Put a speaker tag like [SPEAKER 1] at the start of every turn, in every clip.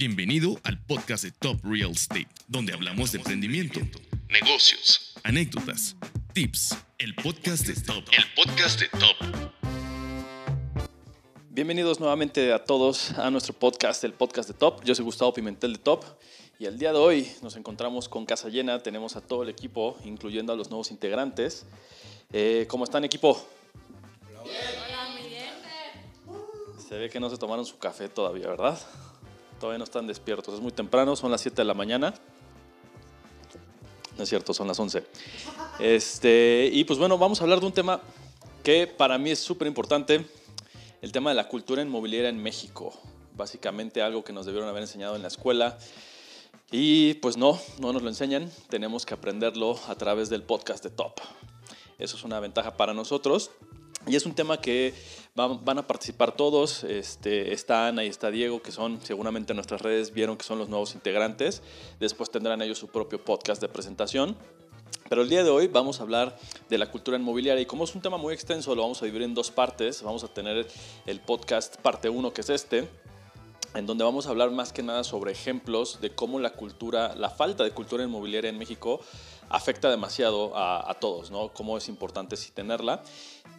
[SPEAKER 1] Bienvenido al podcast de Top Real Estate, donde hablamos de emprendimiento, negocios, anécdotas, tips. El podcast de Top. El podcast de Top.
[SPEAKER 2] Bienvenidos nuevamente a todos a nuestro podcast, el podcast de Top. Yo soy Gustavo Pimentel de Top y el día de hoy nos encontramos con casa llena. Tenemos a todo el equipo, incluyendo a los nuevos integrantes. Eh, ¿Cómo están, equipo?
[SPEAKER 3] Hola, muy bien.
[SPEAKER 2] Se ve que no se tomaron su café todavía, ¿verdad? Todavía no están despiertos. Es muy temprano, son las 7 de la mañana. No es cierto, son las 11. Este, y pues bueno, vamos a hablar de un tema que para mí es súper importante, el tema de la cultura inmobiliaria en México. Básicamente algo que nos debieron haber enseñado en la escuela. Y pues no, no nos lo enseñan. Tenemos que aprenderlo a través del podcast de Top. Eso es una ventaja para nosotros. Y es un tema que van, a participar todos. Este, está Ana y está Diego, que son seguramente en nuestras redes vieron que son los nuevos integrantes. Después tendrán ellos su propio podcast de presentación. Pero el día de hoy vamos a hablar de la cultura inmobiliaria y como es un tema muy extenso lo vamos a dividir en dos partes. Vamos a tener el podcast parte 1 que es este, en donde vamos a hablar más que nada sobre ejemplos de cómo la cultura, la falta de cultura inmobiliaria en México afecta demasiado a, a, todos, ¿no? Cómo es importante sí tenerla.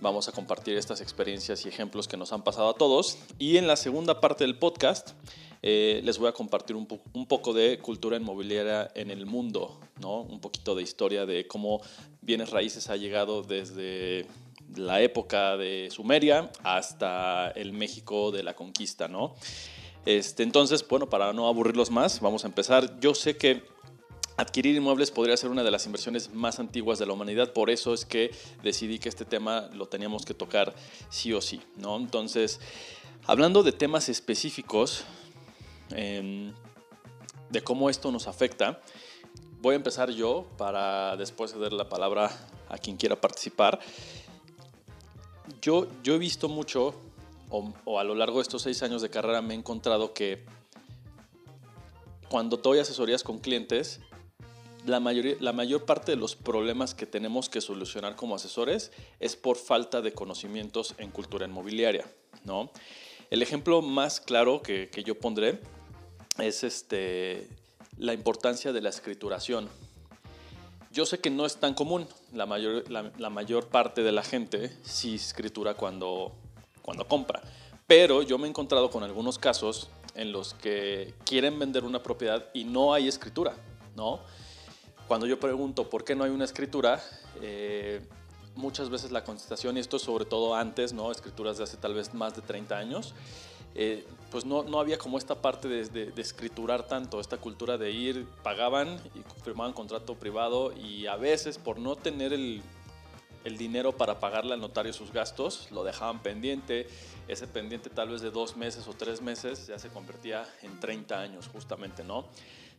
[SPEAKER 2] Vamos a compartir estas experiencias y ejemplos que nos han pasado a todos. Y en la segunda parte del podcast eh, les voy a compartir un, po un, poco de cultura inmobiliaria en el mundo, ¿no? Un poquito de historia de cómo bienes raíces ha llegado desde la época de Sumeria hasta el México de la conquista, ¿no? Este, entonces, bueno, para no aburrirlos más, vamos a empezar. Yo sé que Adquirir inmuebles podría ser una de las inversiones más antiguas de la humanidad, por eso es que decidí que este tema lo teníamos que tocar sí o sí, ¿no? Entonces, hablando de temas específicos, eh, de cómo esto nos afecta, voy a empezar yo para después ceder la palabra a quien quiera participar. Yo, yo he visto mucho, o, o a lo largo de estos seis años de carrera me he encontrado que cuando doy asesorías con clientes, la, mayoría, la mayor parte de los problemas que tenemos que solucionar como asesores es por falta de conocimientos en cultura inmobiliaria. ¿no? El ejemplo más claro que, que yo pondré es este, la importancia de la escrituración. Yo sé que no es tan común, la mayor, la, mayor parte de la gente sí escritura cuando, cuando compra, pero yo me he encontrado con algunos casos en los que quieren vender una propiedad y no hay escritura, ¿no? Cuando yo pregunto por qué no hay una escritura, eh, muchas veces la contestación, y esto sobre todo antes, ¿no? escrituras de hace tal vez más de 30 años, eh, pues no, no, había como esta parte de, de, de, escriturar tanto, esta cultura de ir, pagaban y firmaban contrato privado y a veces por no tener el, el dinero para pagarle al notario sus gastos, lo dejaban pendiente, ese pendiente tal vez de dos meses o tres meses ya se convertía en 30 años justamente, ¿no?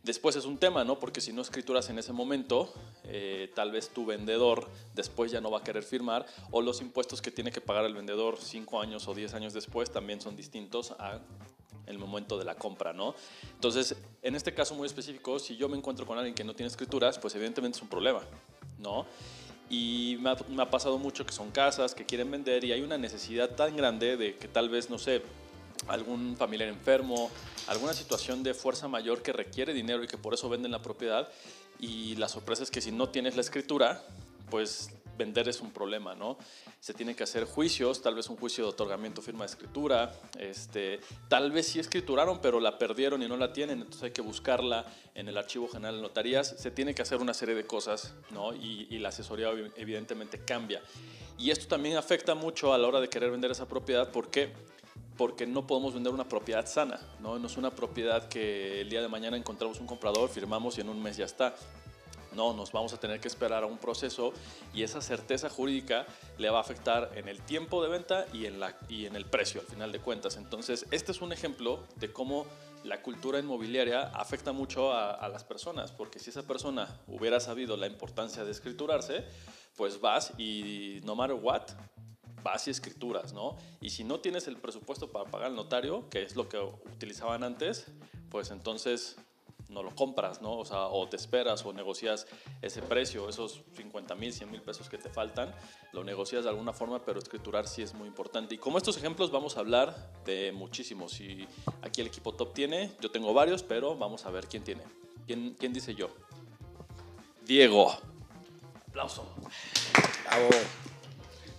[SPEAKER 2] Después es un tema, ¿no? Porque si no escrituras en ese momento, eh, tal vez tu vendedor después ya no va a querer firmar o los impuestos que tiene que pagar el vendedor cinco años o diez años después también son distintos a el momento de la compra, ¿no? Entonces, en este caso muy específico, si yo me encuentro con alguien que no tiene escrituras, pues evidentemente es un problema, ¿no? Y me ha, me ha pasado mucho que son casas que quieren vender y hay una necesidad tan grande de que tal vez, no sé, algún familiar enfermo, alguna situación de fuerza mayor que requiere dinero y que por eso venden la propiedad. Y la sorpresa es que si no tienes la escritura, pues vender es un problema, ¿no? Se tienen que hacer juicios, tal vez un juicio de otorgamiento, firma de escritura, este, tal vez sí escrituraron, pero la perdieron y no la tienen, entonces hay que buscarla en el Archivo General de Notarías, se tiene que hacer una serie de cosas, ¿no? Y, y la asesoría evidentemente cambia. Y esto también afecta mucho a la hora de querer vender esa propiedad, porque porque no podemos vender una propiedad sana, ¿no? no es una propiedad que el día de mañana encontramos un comprador, firmamos y en un mes ya está. No, nos vamos a tener que esperar a un proceso y esa certeza jurídica le va a afectar en el tiempo de venta y en, la, y en el precio al final de cuentas. Entonces, este es un ejemplo de cómo la cultura inmobiliaria afecta mucho a, a las personas, porque si esa persona hubiera sabido la importancia de escriturarse, pues vas y no matter what, vas y escrituras, ¿no? Y si no tienes el presupuesto para pagar al notario, que es lo que utilizaban antes, pues entonces no lo compras, ¿no? O sea, o te esperas o negocias ese precio, esos 50 mil, 100 mil pesos que te faltan, lo negocias de alguna forma, pero escriturar sí es muy importante. Y como estos ejemplos vamos a hablar de muchísimos. Y aquí el equipo top tiene, yo tengo varios, pero vamos a ver quién tiene. ¿Quién, quién dice yo? Diego. Aplauso.
[SPEAKER 4] Bravo.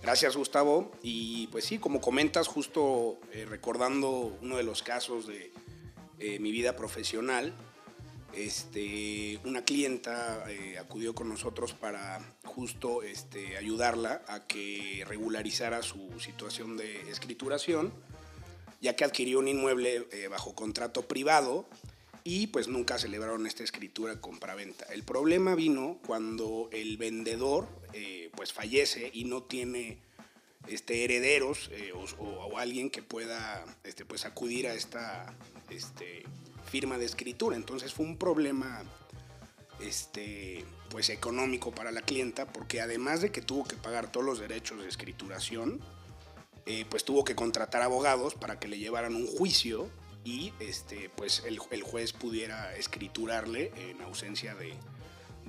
[SPEAKER 4] Gracias, Gustavo. Y pues sí, como comentas, justo eh, recordando uno de los casos de eh, mi vida profesional, este, una clienta eh, acudió con nosotros para justo este, ayudarla a que regularizara su situación de escrituración, ya que adquirió un inmueble bajo contrato privado y pues nunca celebraron esta escritura compra-venta. El problema vino cuando el vendedor eh, pues fallece y no tiene este, herederos eh, o, alguien que pueda este, pues acudir a esta este, firma de escritura. Entonces fue un problema este, pues económico para la clienta porque además de que tuvo que pagar todos los derechos de escrituración, eh, pues tuvo que contratar abogados para que le llevaran un juicio y este, pues el, juez pudiera escriturarle en ausencia de,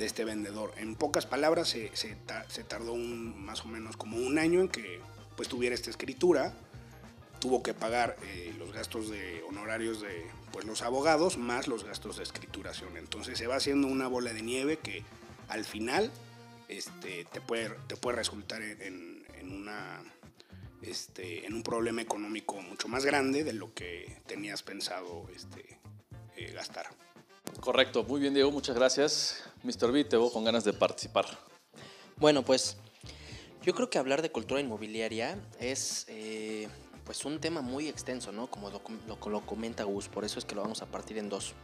[SPEAKER 4] este vendedor. En pocas palabras, se, tardó un, más o menos como un año en que pues, tuviera esta escritura. Tuvo que pagar eh, los gastos de honorarios de pues, los abogados más los gastos de escrituración. Entonces se va haciendo una bola de nieve que al final este, te, puede, te puede resultar en una este, en un problema económico mucho más grande de lo que tenías pensado este, eh, gastar.
[SPEAKER 2] Correcto, muy bien Diego, muchas gracias. Mr. B, te veo con ganas de participar.
[SPEAKER 5] Bueno, pues yo creo que hablar de cultura inmobiliaria es eh, pues un tema muy extenso, ¿no? Como lo, lo, comenta Gus, por eso es que lo vamos a partir en dos.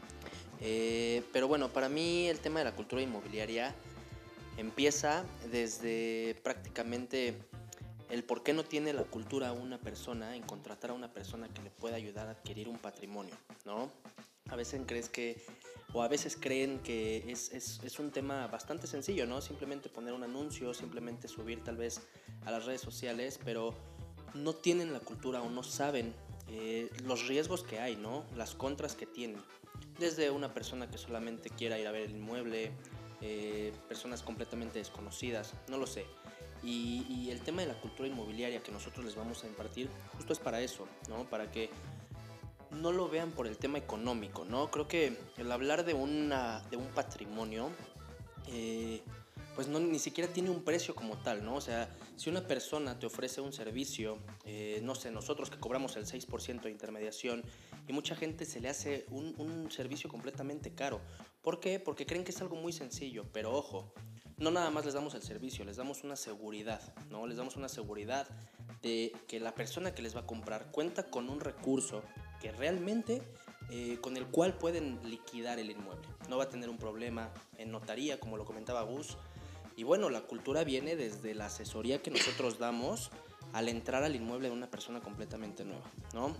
[SPEAKER 5] Eh, pero bueno, para mí el tema de la cultura inmobiliaria empieza desde prácticamente el por qué no tiene la cultura una persona en contratar a una persona que le pueda ayudar a adquirir un patrimonio, ¿no? A veces crees que, o a veces creen que es, es, es, un tema bastante sencillo, ¿no? Simplemente poner un anuncio, simplemente subir tal vez a las redes sociales, pero no tienen la cultura o no saben eh, los riesgos que hay, ¿no? Las contras que tienen. Desde una persona que solamente quiera ir a ver el inmueble, eh, personas completamente desconocidas, no lo sé. Y, el tema de la cultura inmobiliaria que nosotros les vamos a impartir, justo es para eso, ¿no? Para que no lo vean por el tema económico, ¿no? Creo que el hablar de, una, de un patrimonio, eh, pues no, ni siquiera tiene un precio como tal, ¿no? O sea, si una persona te ofrece un servicio, eh, no sé, nosotros que cobramos el 6% de intermediación y mucha gente se le hace un, un servicio completamente caro. ¿Por qué? Porque creen que es algo muy sencillo, pero ojo, no nada más les damos el servicio, les damos una seguridad, ¿no? Les damos una seguridad de que la persona que les va a comprar cuenta con un recurso que realmente eh, con el cual pueden liquidar el inmueble. No va a tener un problema en notaría, como lo comentaba Gus. Y bueno, la cultura viene desde la asesoría que nosotros damos al entrar al inmueble de una persona completamente nueva, ¿no?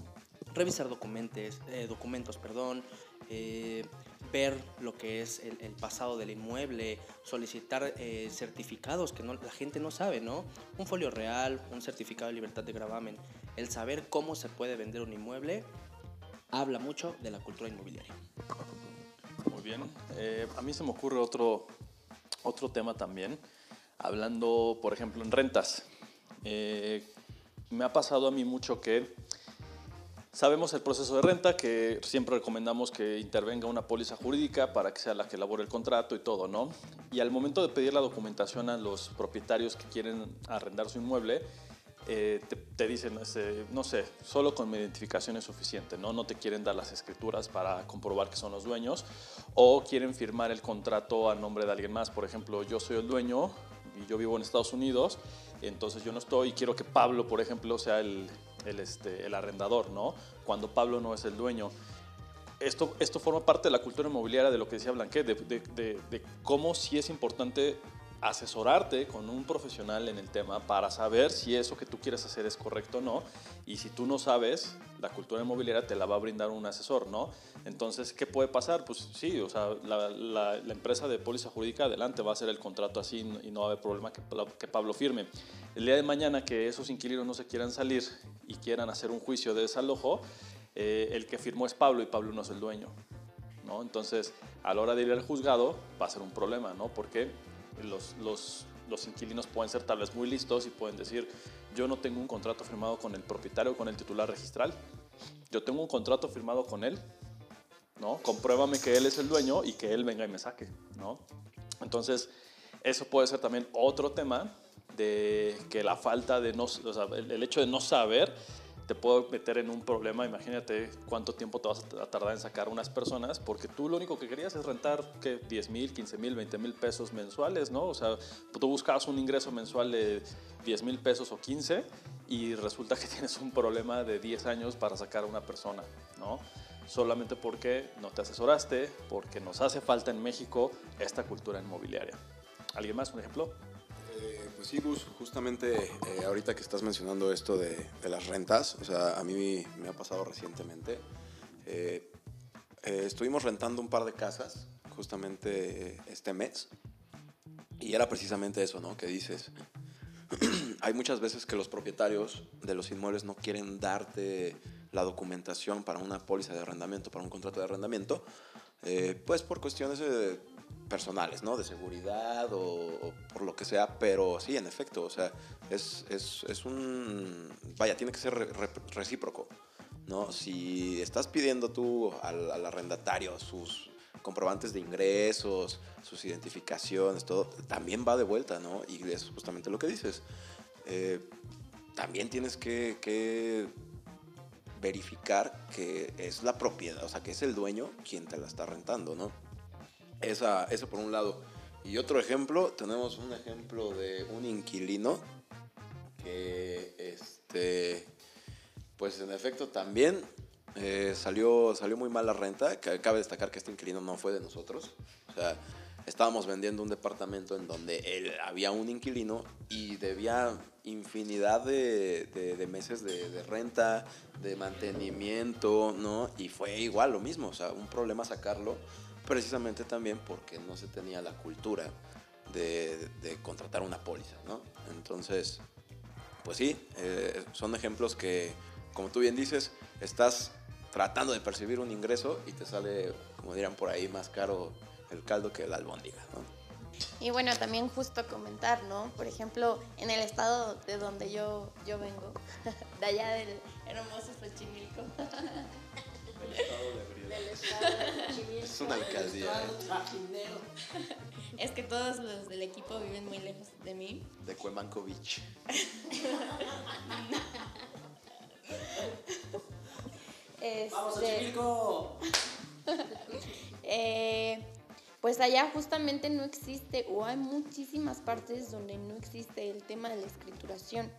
[SPEAKER 5] Revisar documentos, eh, documentos, perdón, eh, ver lo que es el, pasado del inmueble, solicitar certificados que no, la gente no sabe, ¿no? Un folio real, un certificado de libertad de gravamen, el saber cómo se puede vender un inmueble, habla mucho de la cultura inmobiliaria.
[SPEAKER 2] Muy bien. Eh, a mí se me ocurre otro, otro tema también, hablando, por ejemplo, en rentas. Eh, me ha pasado a mí mucho que Sabemos el proceso de renta, que siempre recomendamos que intervenga una póliza jurídica para que sea la que elabore el contrato y todo, ¿no? Y al momento de pedir la documentación a los propietarios que quieren arrendar su inmueble, eh, te, dicen, este, no sé, solo con mi identificación es suficiente, ¿no? No te quieren dar las escrituras para comprobar que son los dueños o quieren firmar el contrato a nombre de alguien más. Por ejemplo, yo soy el dueño y yo vivo en Estados Unidos, entonces yo no estoy y quiero que Pablo, por ejemplo, sea el, el, este, el arrendador, ¿no? Cuando Pablo no es el dueño. Esto, esto forma parte de la cultura inmobiliaria de lo que decía Blanquet, de, de, de, cómo sí es importante asesorarte con un profesional en el tema para saber si eso que tú quieres hacer es correcto o no. Y si tú no sabes, la cultura inmobiliaria te la va a brindar un asesor, ¿no? Entonces, ¿qué puede pasar? Pues sí, o sea, la, la, empresa de póliza jurídica adelante va a hacer el contrato así y no va a haber problema que, que Pablo firme. El día de mañana que esos inquilinos no se quieran salir y quieran hacer un juicio de desalojo, eh, el que firmó es Pablo y Pablo no es el dueño. ¿no? Entonces, a la hora de ir al juzgado va a ser un problema, ¿no? Porque los, los, los inquilinos pueden ser tal vez muy listos y pueden decir, yo no tengo un contrato firmado con el propietario con el titular registral, yo tengo un contrato firmado con él, ¿no? Compruébame que él es el dueño y que él venga y me saque, ¿no? Entonces, eso puede ser también otro tema de que la falta de no, o el hecho de no saber te puedo meter en un problema. Imagínate cuánto tiempo te vas a tardar en sacar unas personas, porque tú lo único que querías es rentar que 10 mil, 15 mil, 20 mil pesos mensuales, ¿no? O sea, tú buscabas un ingreso mensual de 10 mil pesos o 15 y resulta que tienes un problema de 10 años para sacar a una persona, ¿no? Solamente porque no te asesoraste, porque nos hace falta en México esta cultura inmobiliaria. ¿Alguien más? ¿Un ejemplo?
[SPEAKER 6] Pues justamente eh, ahorita que estás mencionando esto de, las rentas, o sea, a mí me ha pasado recientemente. Eh, eh, estuvimos rentando un par de casas justamente este mes y era precisamente eso, ¿no? Que dices, hay muchas veces que los propietarios de los inmuebles no quieren darte la documentación para una póliza de arrendamiento, para un contrato de arrendamiento, pues por cuestiones de personales, ¿no? De seguridad o, por lo que sea, pero sí, en efecto, o sea, es, es, es un, vaya, tiene que ser recíproco, ¿no? Si estás pidiendo tú al, arrendatario sus comprobantes de ingresos, sus identificaciones, todo, también va de vuelta, ¿no? Y es justamente lo que dices. Eh, también tienes que, que verificar que es la propiedad, o sea, que es el dueño quien te la está rentando, ¿no? Esa, eso por un lado. Y otro ejemplo, tenemos un ejemplo de un inquilino que, este, pues en efecto también eh, salió, salió muy mal la renta. Cabe destacar que este inquilino no fue de nosotros. O sea, estábamos vendiendo un departamento en donde él había un inquilino y debía infinidad de, de, meses de, de, renta, de mantenimiento, ¿no? Y fue igual lo mismo, o sea, un problema sacarlo precisamente también porque no se tenía la cultura de, contratar una póliza, ¿no? Entonces, pues sí, eh, son ejemplos que, como tú bien dices, estás tratando de percibir un ingreso y te sale, como dirán por ahí, más caro el caldo que la albóndiga.
[SPEAKER 3] Y bueno, también justo comentar, ¿no? Por ejemplo, en el estado de donde yo, yo vengo, de allá del hermoso Xochimilco,
[SPEAKER 6] una alcaldía.
[SPEAKER 3] Es que todos los del equipo viven muy lejos de mí.
[SPEAKER 6] De Cuemanco Beach.
[SPEAKER 3] ¡Vamos a eh, pues allá justamente no existe, o hay muchísimas partes donde no existe el tema de la escrituración.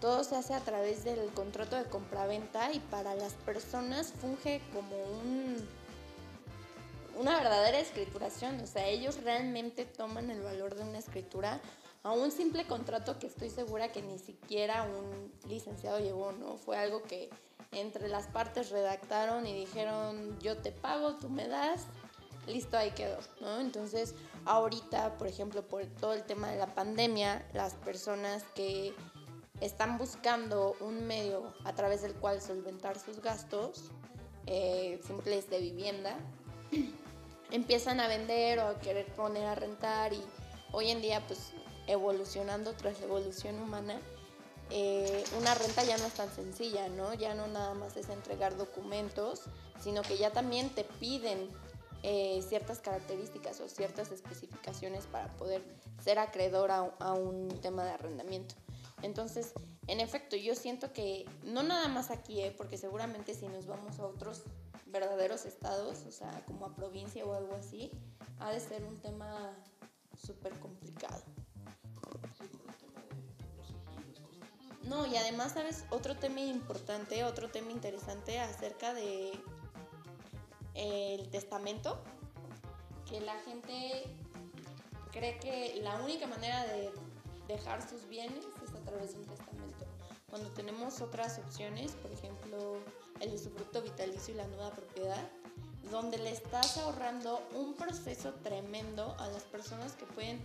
[SPEAKER 3] Todo se hace a través del contrato de compraventa y para las personas funge como un, una verdadera escrituración. O sea, ellos realmente toman el valor de una escritura a un simple contrato que estoy segura que ni siquiera un licenciado llevó, ¿no? Fue algo que entre las partes redactaron y dijeron, yo te pago, tú me das, listo, ahí quedó, ¿no? Entonces, ahorita, por ejemplo, por todo el tema de la pandemia, las personas que están buscando un medio a través del cual solventar sus gastos eh, simples de vivienda, empiezan a vender o a querer poner a rentar y hoy en día pues evolucionando tras la evolución humana, eh, una renta ya no es tan sencilla, ¿no? Ya no nada más es entregar documentos, sino que ya también te piden eh, ciertas características o ciertas especificaciones para poder ser acreedor a un tema de arrendamiento. Entonces, en efecto, yo siento que no nada más aquí, ¿eh? porque seguramente si nos vamos a otros verdaderos estados, o sea, como a provincia o algo así, ha de ser un tema súper complicado. No, y además, ¿sabes? Otro tema importante, otro tema interesante acerca de el testamento, que la gente cree que la única manera de dejar sus bienes a través de un testamento. Cuando tenemos otras opciones, por ejemplo, el usufructo vitalicio y la nueva propiedad, donde le estás ahorrando un proceso tremendo a las personas que pueden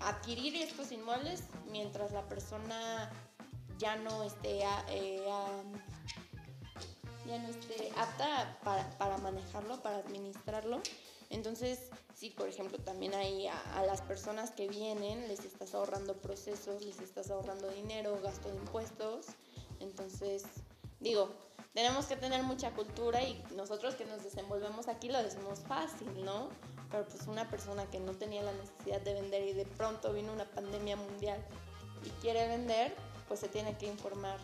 [SPEAKER 3] adquirir estos inmuebles mientras la persona ya no esté, eh, ya no esté apta para, para manejarlo, para administrarlo. Entonces, sí, por ejemplo, también ahí a, a, las personas que vienen les estás ahorrando procesos, les estás ahorrando dinero, gasto de impuestos. Entonces, digo, tenemos que tener mucha cultura y nosotros que nos desenvolvemos aquí lo decimos fácil, ¿no? Pero pues una persona que no tenía la necesidad de vender y de pronto vino una pandemia mundial y quiere vender, pues se tiene que informar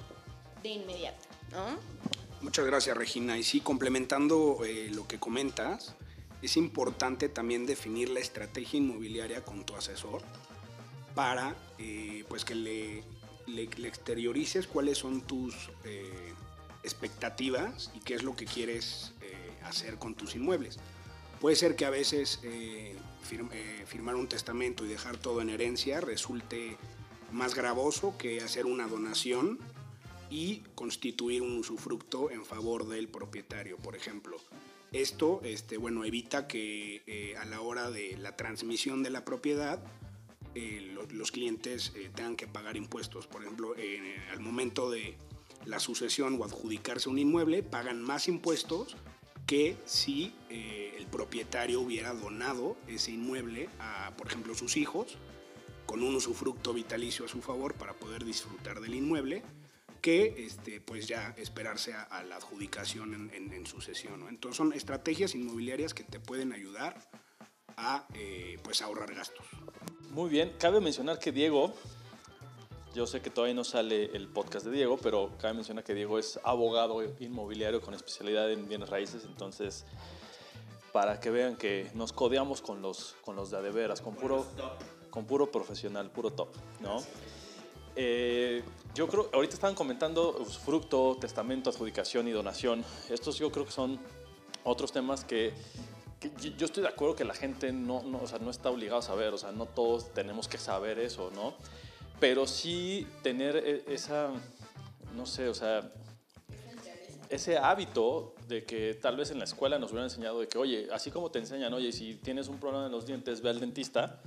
[SPEAKER 3] de inmediato, ¿no?
[SPEAKER 4] Muchas gracias, Regina. Y sí, complementando eh, lo que comentas, es importante también definir la estrategia inmobiliaria con tu asesor para eh, pues que le, exteriorices cuáles son tus eh, expectativas y qué es lo que quieres eh, hacer con tus inmuebles. Puede ser que a veces firm, firmar un testamento y dejar todo en herencia resulte más gravoso que hacer una donación y constituir un usufructo en favor del propietario, por ejemplo. Esto este, bueno, evita que eh, a la hora de la transmisión de la propiedad eh, lo, los clientes eh, tengan que pagar impuestos. Por ejemplo, al momento de la sucesión o adjudicarse un inmueble, pagan más impuestos que si el propietario hubiera donado ese inmueble a, por ejemplo, sus hijos, con un usufructo vitalicio a su favor para poder disfrutar del inmueble que este, pues ya esperarse a, a la adjudicación en, en, en sucesión. ¿no? Entonces son estrategias inmobiliarias que te pueden ayudar a eh, pues ahorrar gastos.
[SPEAKER 2] Muy bien, cabe mencionar que Diego, yo sé que todavía no sale el podcast de Diego, pero cabe mencionar que Diego es abogado inmobiliario con especialidad en bienes raíces, entonces para que vean que nos codeamos con los, con los de adeveras, con puro, con puro profesional, puro top, ¿no? Eh, yo creo, ahorita estaban comentando usufructo, testamento, adjudicación y donación. Estos yo creo que son otros temas que, que yo estoy de acuerdo que la gente no, no, o sea, no está obligada a saber, o sea, no todos tenemos que saber eso, ¿no? Pero sí tener esa, no sé, o sea, ese hábito de que tal vez en la escuela nos hubieran enseñado de que, oye, así como te enseñan, oye, si tienes un problema en los dientes, ve al dentista,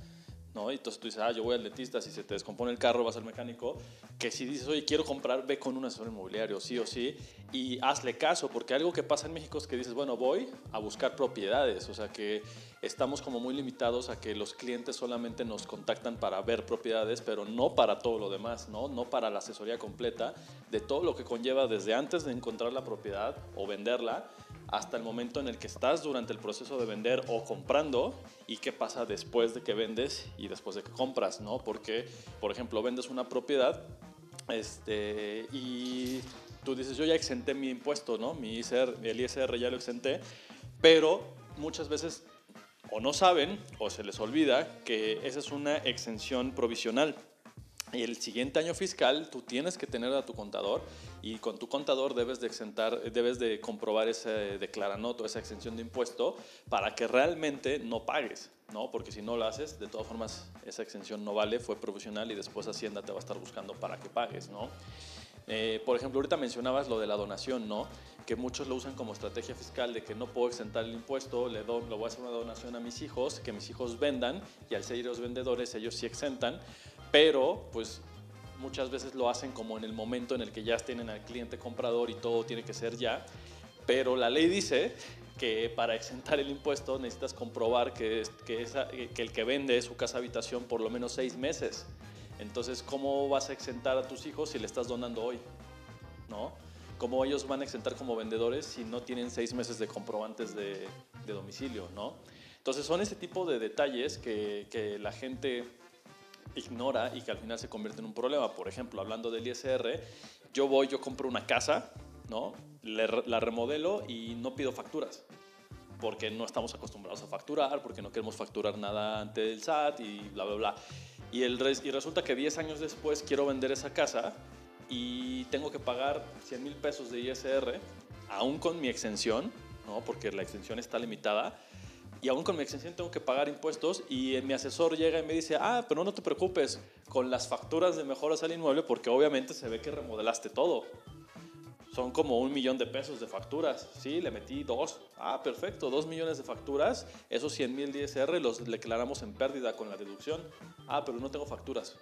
[SPEAKER 2] ¿no? Y entonces tú dices, ah, yo voy al dentista, si se te descompone el carro vas al mecánico, que si dices, oye, quiero comprar, ve con un asesor inmobiliario, sí o sí, y hazle caso, porque algo que pasa en México es que dices, bueno, voy a buscar propiedades, o sea que estamos como muy limitados a que los clientes solamente nos contactan para ver propiedades, pero no para todo lo demás, ¿no? No para la asesoría completa de todo lo que conlleva desde antes de encontrar la propiedad o venderla, hasta el momento en el que estás durante el proceso de vender o comprando y qué pasa después de que vendes y después de que compras, ¿no? Porque, por ejemplo, vendes una propiedad este, y tú dices, yo ya exenté mi impuesto, ¿no? Mi ISR, el ISR ya lo exenté, pero muchas veces o no saben o se les olvida que esa es una exención provisional. Y el siguiente año fiscal tú tienes que tener a tu contador y con tu contador debes de exentar, debes de comprobar ese declaranoto, esa exención de impuesto para que realmente no pagues, ¿no? Porque si no lo haces, de todas formas esa exención no vale, fue provisional y después Hacienda te va a estar buscando para que pagues, ¿no? Eh, por ejemplo, ahorita mencionabas lo de la donación, ¿no? Que muchos lo usan como estrategia fiscal de que no puedo exentar el impuesto, le, do, le voy a hacer una donación a mis hijos, que mis hijos vendan y al ser ellos vendedores ellos sí exentan, pero pues muchas veces lo hacen como en el momento en el que ya tienen al cliente comprador y todo tiene que ser ya, pero la ley dice que para exentar el impuesto necesitas comprobar que, que, esa, que el que vende su casa habitación por lo menos seis meses. Entonces, ¿cómo vas a exentar a tus hijos si le estás donando hoy? ¿No? ¿Cómo ellos van a exentar como vendedores si no tienen seis meses de comprobantes de, de domicilio? ¿no? Entonces, son ese tipo de detalles que, que la gente ignora y que al final se convierte en un problema. Por ejemplo, hablando del ISR, yo voy, yo compro una casa, ¿no? Le, la remodelo y no pido facturas porque no estamos acostumbrados a facturar, porque no queremos facturar nada ante el SAT y bla, bla, bla. Y, el, y resulta que 10 años después quiero vender esa casa y tengo que pagar 100 mil pesos de ISR, aún con mi exención, ¿no? porque la exención está limitada, y aún con mi exención tengo que pagar impuestos y mi asesor llega y me dice, ah, pero no te preocupes con las facturas de mejoras al inmueble porque obviamente se ve que remodelaste todo. Son como un millón de pesos de facturas. Sí, le metí dos. Ah, perfecto, dos millones de facturas. Esos 100 mil de ISR los declaramos en pérdida con la deducción. Ah, pero no tengo facturas.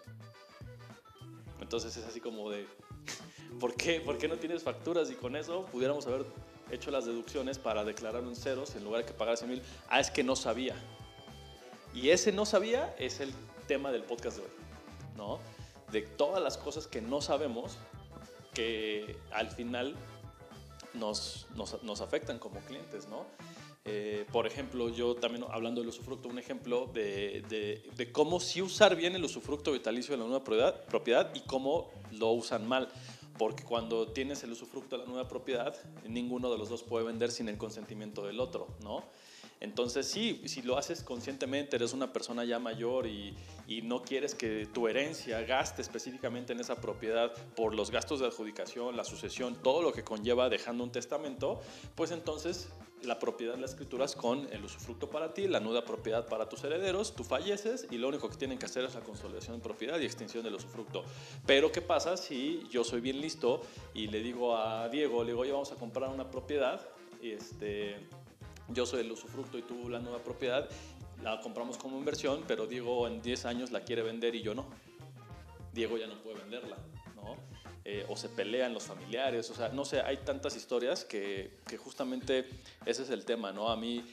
[SPEAKER 2] Entonces es así como de, ¿Por qué? ¿Por qué no tienes facturas? Y con eso pudiéramos haber hecho las deducciones para declarar en ceros en lugar de que pagar 100 mil. Ah, es que no sabía. Y ese no sabía es el tema del podcast de hoy, ¿no? De todas las cosas que no sabemos que al final nos, nos, nos afectan como clientes, ¿no? Eh, por ejemplo, yo también hablando del usufructo, un ejemplo de, de, de, cómo sí usar bien el usufructo vitalicio de la nueva propiedad, propiedad y cómo lo usan mal. Porque cuando tienes el usufructo de la nueva propiedad, ninguno de los dos puede vender sin el consentimiento del otro, ¿no? Entonces sí, si lo haces conscientemente, eres una persona ya mayor y, y, no quieres que tu herencia gaste específicamente en esa propiedad por los gastos de adjudicación, la sucesión, todo lo que conlleva dejando un testamento, pues entonces la propiedad la escrituras con el usufructo para ti, la nuda propiedad para tus herederos, tú falleces y lo único que tienen que hacer es la consolidación de propiedad y extinción del usufructo. Pero ¿qué pasa si yo soy bien listo y le digo a Diego, le digo, oye, vamos a comprar una propiedad y este yo soy el usufructo y tú la nueva propiedad, la compramos como inversión, pero Diego en 10 años la quiere vender y yo no. Diego ya no puede venderla, ¿no? Eh, o se pelean los familiares, o sea, no sé, hay tantas historias que, que, justamente ese es el tema, ¿no? A mí,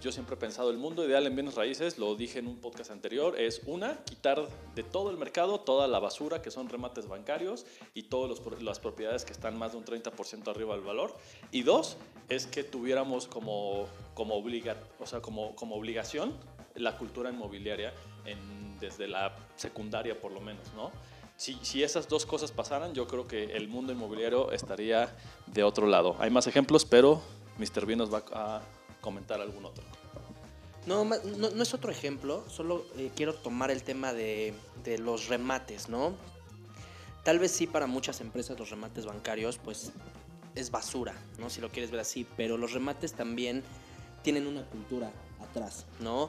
[SPEAKER 2] yo siempre he pensado, el mundo ideal en bienes raíces, lo dije en un podcast anterior, es una, quitar de todo el mercado toda la basura que son remates bancarios y todas las propiedades que están más de un 30% arriba del valor, y dos, es que tuviéramos como, como, obliga, o sea, como, como obligación la cultura inmobiliaria en, desde la secundaria por lo menos, ¿no? Si, si, esas dos cosas pasaran, yo creo que el mundo inmobiliario estaría de otro lado. Hay más ejemplos, pero Mr. B nos va a comentar algún otro.
[SPEAKER 5] No, no, no es otro ejemplo, solo eh, quiero tomar el tema de, de, los remates, ¿no? Tal vez sí para muchas empresas los remates bancarios, pues es basura, ¿no? Si lo quieres ver así, pero los remates también tienen una cultura atrás, ¿no?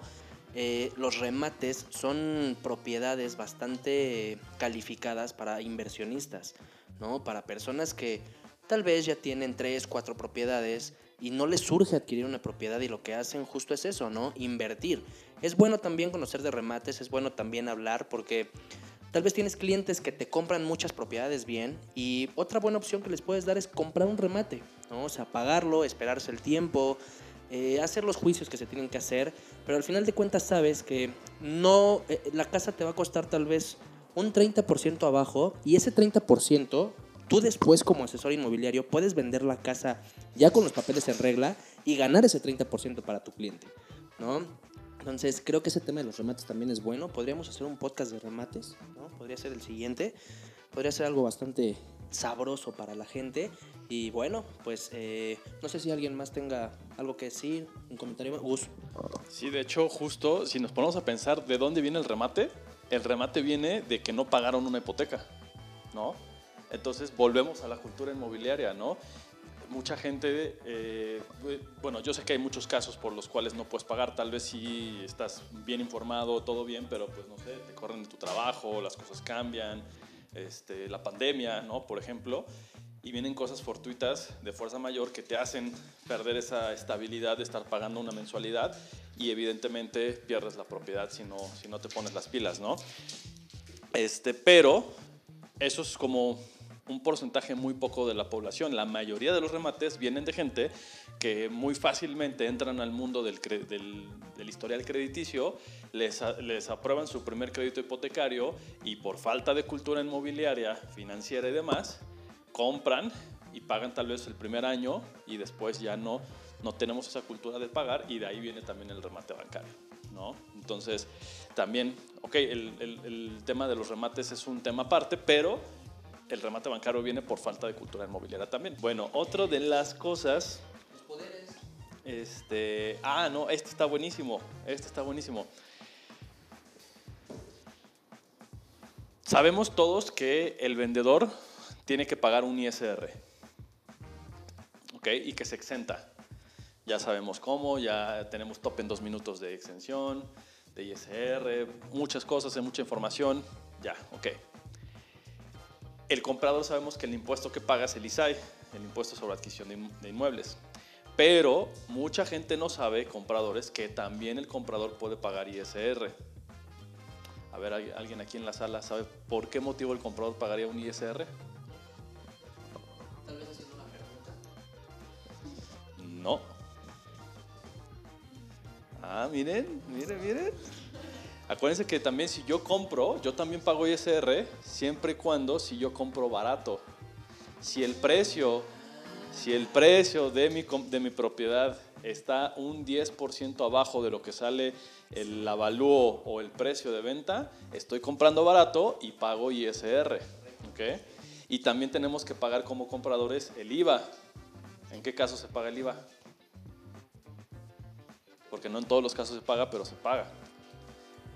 [SPEAKER 5] Eh, los remates son propiedades bastante calificadas para inversionistas, ¿no? Para personas que tal vez ya tienen tres, cuatro propiedades y no les surge adquirir una propiedad y lo que hacen justo es eso, ¿no? Invertir. Es bueno también conocer de remates, es bueno también hablar porque tal vez tienes clientes que te compran muchas propiedades bien y otra buena opción que les puedes dar es comprar un remate, ¿no? O sea, pagarlo, esperarse el tiempo, eh, hacer los juicios que se tienen que hacer, pero al final de cuentas sabes que no, eh, la casa te va a costar tal vez un 30% abajo y ese 30% tú después como asesor inmobiliario puedes vender la casa ya con los papeles en regla y ganar ese 30% para tu cliente, ¿no? Entonces creo que ese tema de los remates también es bueno. Podríamos hacer un podcast de remates, ¿no? Podría ser el siguiente. Podría ser algo bastante sabroso para la gente. Y bueno, pues eh, no sé si alguien más tenga algo que decir, un comentario. Gus.
[SPEAKER 2] Sí, de hecho, justo si nos ponemos a pensar de dónde viene el remate, el remate viene de que no pagaron una hipoteca, ¿no? Entonces volvemos a la cultura inmobiliaria, ¿no? Mucha gente, eh, bueno, yo sé que hay muchos casos por los cuales no puedes pagar, tal vez si estás bien informado, todo bien, pero pues no sé, te corren de tu trabajo, las cosas cambian, este, la pandemia, ¿no? Por ejemplo, y vienen cosas fortuitas de fuerza mayor que te hacen perder esa estabilidad de estar pagando una mensualidad y evidentemente pierdes la propiedad si no, si no te pones las pilas, ¿no? Este, pero eso es como un porcentaje muy poco de la población. La mayoría de los remates vienen de gente que muy fácilmente entran al mundo del, del, historial crediticio, les, aprueban su primer crédito hipotecario y por falta de cultura inmobiliaria, financiera y demás, compran y pagan tal vez el primer año y después ya no, no tenemos esa cultura de pagar y de ahí viene también el remate bancario. ¿no? Entonces, también, ok, el tema de los remates es un tema aparte, pero el remate bancario viene por falta de cultura inmobiliaria también. Bueno, otro de las cosas...
[SPEAKER 5] Los poderes.
[SPEAKER 2] Este, ah, no, este está buenísimo, este está buenísimo. Sabemos todos que el vendedor tiene que pagar un ISR, ¿ok? Y que se exenta. Ya sabemos cómo, ya tenemos top en dos minutos de exención, de ISR, muchas cosas, mucha información, ya, ok el comprador sabemos que el impuesto que paga es el ISAI, el impuesto sobre adquisición de, inmuebles. Pero mucha gente no sabe, compradores, que también el comprador puede pagar ISR. A ver, alguien aquí en la sala sabe por qué motivo el comprador pagaría un ISR. Tal vez haciendo una pregunta. No. Ah, miren, miren, miren. Acuérdense que también si yo compro, yo también pago ISR siempre y cuando si yo compro barato. Si el precio, si el precio de mi, de mi propiedad está un 10% abajo de lo que sale el avalúo o el precio de venta, estoy comprando barato y pago ISR. ¿okay? Y también tenemos que pagar como compradores el IVA. ¿En qué caso se paga el IVA? Porque no en todos los casos se paga, pero se paga.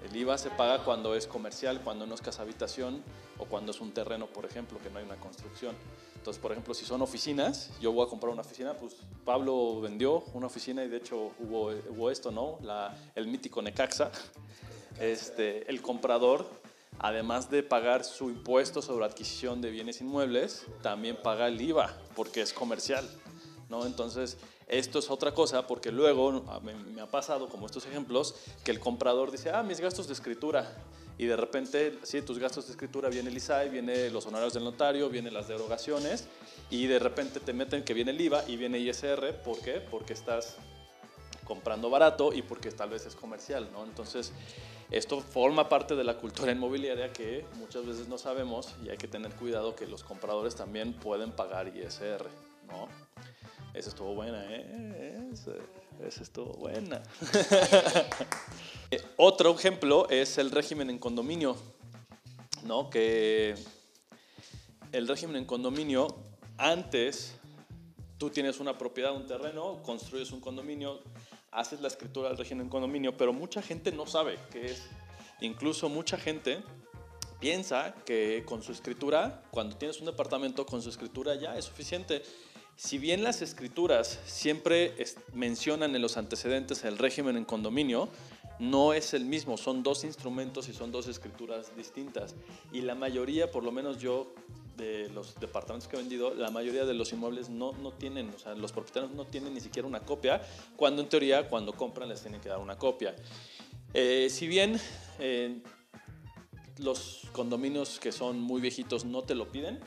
[SPEAKER 2] El IVA se paga cuando es comercial, cuando no es casa habitación o cuando es un terreno, por ejemplo, que no hay una construcción. Entonces, por ejemplo, si son oficinas, yo voy a comprar una oficina, pues Pablo vendió una oficina y de hecho hubo, hubo esto, ¿no? La, el mítico Necaxa. Este, el comprador, además de pagar su impuesto sobre adquisición de bienes inmuebles, también paga el IVA porque es comercial, ¿no? Entonces, esto es otra cosa porque luego me, ha pasado, como estos ejemplos, que el comprador dice, ah, mis gastos de escritura. Y de repente, sí, tus gastos de escritura viene el ISAI, viene los honorarios del notario, vienen las derogaciones y de repente te meten que viene el IVA y viene ISR. ¿Por qué? Porque estás comprando barato y porque tal vez es comercial, ¿no? Entonces, esto forma parte de la cultura inmobiliaria que muchas veces no sabemos y hay que tener cuidado que los compradores también pueden pagar ISR, ¿no? Esa estuvo buena, ¿eh? Esa, estuvo buena. Otro ejemplo es el régimen en condominio, ¿no? Que el régimen en condominio, antes tú tienes una propiedad, un terreno, construyes un condominio, haces la escritura del régimen en condominio, pero mucha gente no sabe qué es. Incluso mucha gente piensa que con su escritura, cuando tienes un departamento, con su escritura ya es suficiente. Si bien las escrituras siempre mencionan en los antecedentes el régimen en condominio, no es el mismo, son dos instrumentos y son dos escrituras distintas. Y la mayoría, por lo menos yo, de los departamentos que he vendido, la mayoría de los inmuebles no, no tienen, o sea, los propietarios no tienen ni siquiera una copia, cuando en teoría cuando compran les tienen que dar una copia. Eh, si bien eh, los condominios que son muy viejitos no te lo piden,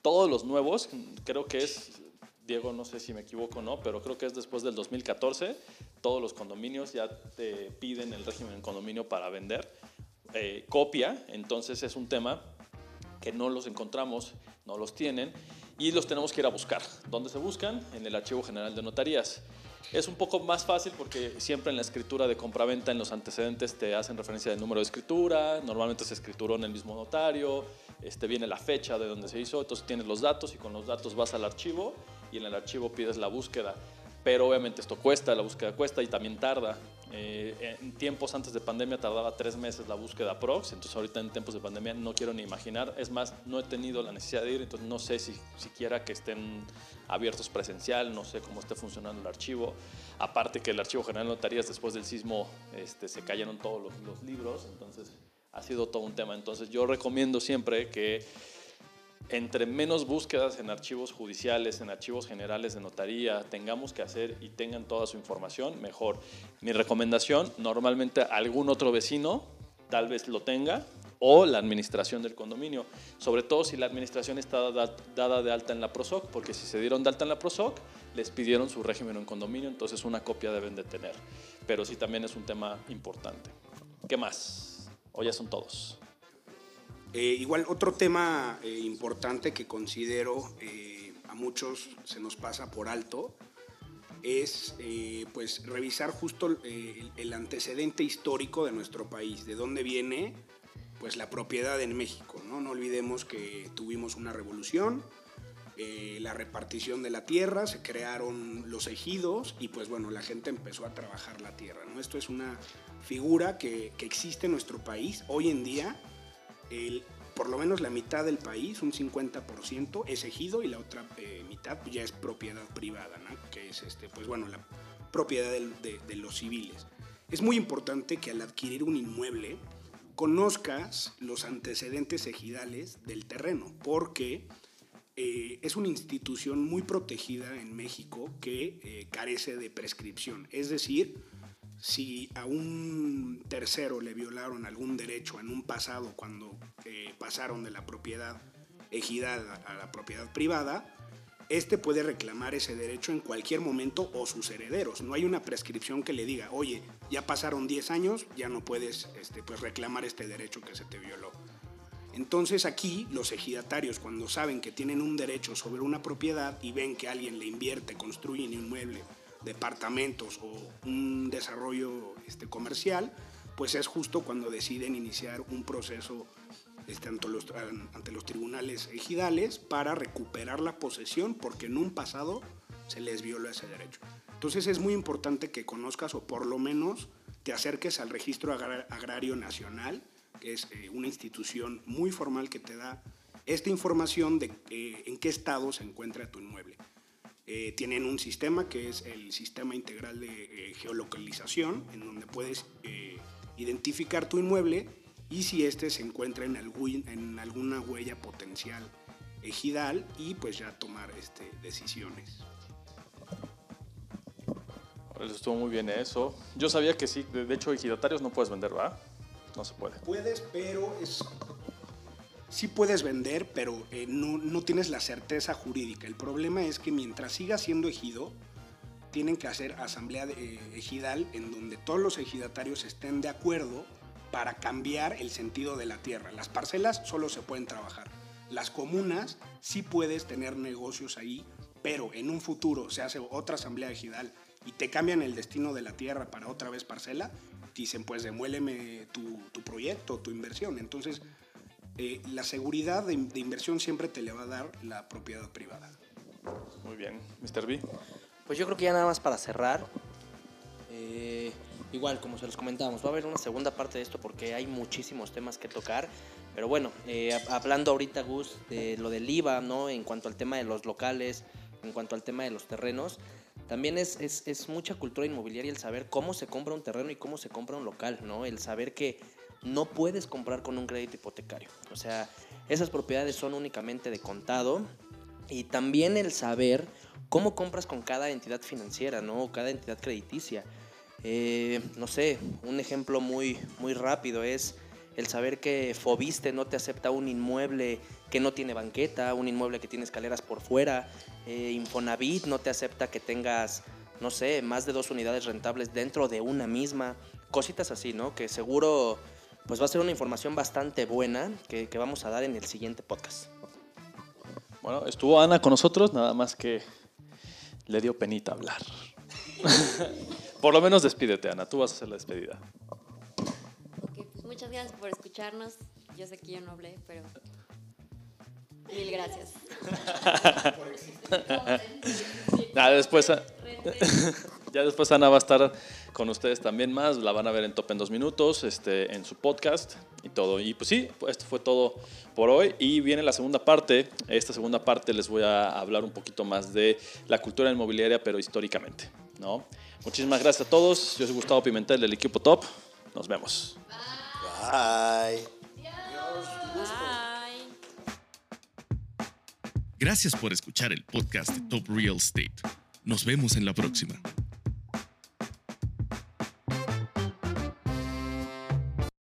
[SPEAKER 2] todos los nuevos, creo que es Diego, no sé si me equivoco o no, pero creo que es después del 2014, todos los condominios ya te piden el régimen en condominio para vender eh, copia, entonces es un tema que no los encontramos, no los tienen y los tenemos que ir a buscar. ¿Dónde se buscan? En el Archivo General de Notarías. Es un poco más fácil porque siempre en la escritura de compraventa, en los antecedentes te hacen referencia del número de escritura, normalmente se escrituró en el mismo notario, este, viene la fecha de donde se hizo, entonces tienes los datos y con los datos vas al archivo en el archivo pides la búsqueda. Pero obviamente esto cuesta, la búsqueda cuesta y también tarda. Eh, en tiempos antes de pandemia tardaba tres meses la búsqueda Prox, entonces ahorita en tiempos de pandemia no quiero ni imaginar. Es más, no he tenido la necesidad de ir, entonces no sé si siquiera que estén abiertos presencial, no sé cómo esté funcionando el archivo. Aparte que el Archivo General de Notarías después del sismo este, se cayeron todos los, los libros, entonces ha sido todo un tema. Entonces yo recomiendo siempre que entre menos búsquedas en archivos judiciales, en archivos generales de notaría tengamos que hacer y tengan toda su información, mejor. Mi recomendación, normalmente algún otro vecino tal vez lo tenga o la administración del condominio, sobre todo si la administración está dada de alta en la PROSOC, porque si se dieron de alta en la PROSOC, les pidieron su régimen en condominio, entonces una copia deben de tener. Pero sí también es un tema importante. ¿Qué más? O ya son todos.
[SPEAKER 4] Eh, igual otro tema eh, importante que considero eh, a muchos se nos pasa por alto es pues revisar justo el, el, antecedente histórico de nuestro país, de dónde viene pues la propiedad en México. No, no olvidemos que tuvimos una revolución, la repartición de la tierra, se crearon los ejidos y pues bueno, la gente empezó a trabajar la tierra. ¿no? Esto es una figura que, que existe en nuestro país hoy en día el, por lo menos la mitad del país, un 50%, es ejido y la otra eh, mitad ya es propiedad privada, que es este, pues bueno, la propiedad de, los civiles. Es muy importante que al adquirir un inmueble conozcas los antecedentes ejidales del terreno, porque eh, es una institución muy protegida en México que eh, carece de prescripción. Es decir, si a un tercero le violaron algún derecho en un pasado cuando eh, pasaron de la propiedad ejidal a la propiedad privada, este puede reclamar ese derecho en cualquier momento o sus herederos. No hay una prescripción que le diga, oye, ya pasaron 10 años, ya no puedes este, pues, reclamar este derecho que se te violó. Entonces aquí los ejidatarios cuando saben que tienen un derecho sobre una propiedad y ven que alguien le invierte, construye un inmueble, departamentos o un desarrollo este, comercial, pues es justo cuando deciden iniciar un proceso este, ante, los, ante los tribunales ejidales para recuperar la posesión porque en un pasado se les violó ese derecho. Entonces es muy importante que conozcas o por lo menos te acerques al Registro Agrario Nacional, que es eh, una institución muy formal que te da esta información de eh, en qué estado se encuentra tu inmueble. Eh, tienen un sistema que es el Sistema Integral de Geolocalización, en donde puedes identificar tu inmueble y si éste se encuentra en, en alguna huella potencial ejidal y pues ya tomar este, decisiones.
[SPEAKER 2] Estuvo muy bien eso. Yo sabía que sí, de hecho, ejidatarios no puedes vender, ¿va? No se puede.
[SPEAKER 4] Puedes, pero es. Sí puedes vender, pero eh, no, tienes la certeza jurídica. El problema es que mientras siga siendo ejido, tienen que hacer asamblea eh, ejidal en donde todos los ejidatarios estén de acuerdo para cambiar el sentido de la tierra. Las parcelas solo se pueden trabajar. Las comunas sí puedes tener negocios ahí, pero en un futuro se hace otra asamblea ejidal y te cambian el destino de la tierra para otra vez parcela, dicen, pues demuéleme tu, tu proyecto, tu inversión. Entonces, eh, la seguridad de, inversión siempre te le va a dar la propiedad privada.
[SPEAKER 2] Muy bien. Mr. B.
[SPEAKER 5] Pues yo creo que ya nada más para cerrar. Eh, igual, como se los comentábamos, va a haber una segunda parte de esto porque hay muchísimos temas que tocar. Pero bueno, eh, hablando ahorita, Gus, de lo del IVA, ¿no? En cuanto al tema de los locales, en cuanto al tema de los terrenos, también es, es, mucha cultura inmobiliaria el saber cómo se compra un terreno y cómo se compra un local, ¿no? El saber que no puedes comprar con un crédito hipotecario. O sea, esas propiedades son únicamente de contado. Y también el saber cómo compras con cada entidad financiera, ¿no? Cada entidad crediticia. Eh, no sé, un ejemplo muy, muy rápido es el saber que Fobiste no te acepta un inmueble que no tiene banqueta, un inmueble que tiene escaleras por fuera, eh, Infonavit no te acepta que tengas, no sé, más de dos unidades rentables dentro de una misma, cositas así, ¿no? Que seguro pues va a ser una información bastante buena que, que vamos a dar en el siguiente podcast.
[SPEAKER 2] Bueno, estuvo Ana con nosotros, nada más que le dio penita hablar. por lo menos despídete, Ana, tú vas a hacer la despedida
[SPEAKER 7] muchas gracias por escucharnos. Yo sé que yo no hablé, pero mil gracias.
[SPEAKER 2] ya, después, ya después Ana va a estar con ustedes también más. La van a ver en Top en dos minutos, este, en su podcast y todo. Y pues sí, esto fue todo por hoy. Y viene la segunda parte. Esta segunda parte les voy a hablar un poquito más de la cultura inmobiliaria, pero históricamente. ¿no? Muchísimas gracias a todos. Yo soy Gustavo Pimentel del equipo Top. Nos vemos.
[SPEAKER 6] Bye.
[SPEAKER 1] Gracias por escuchar el podcast de Top Real Estate. Nos vemos en la próxima.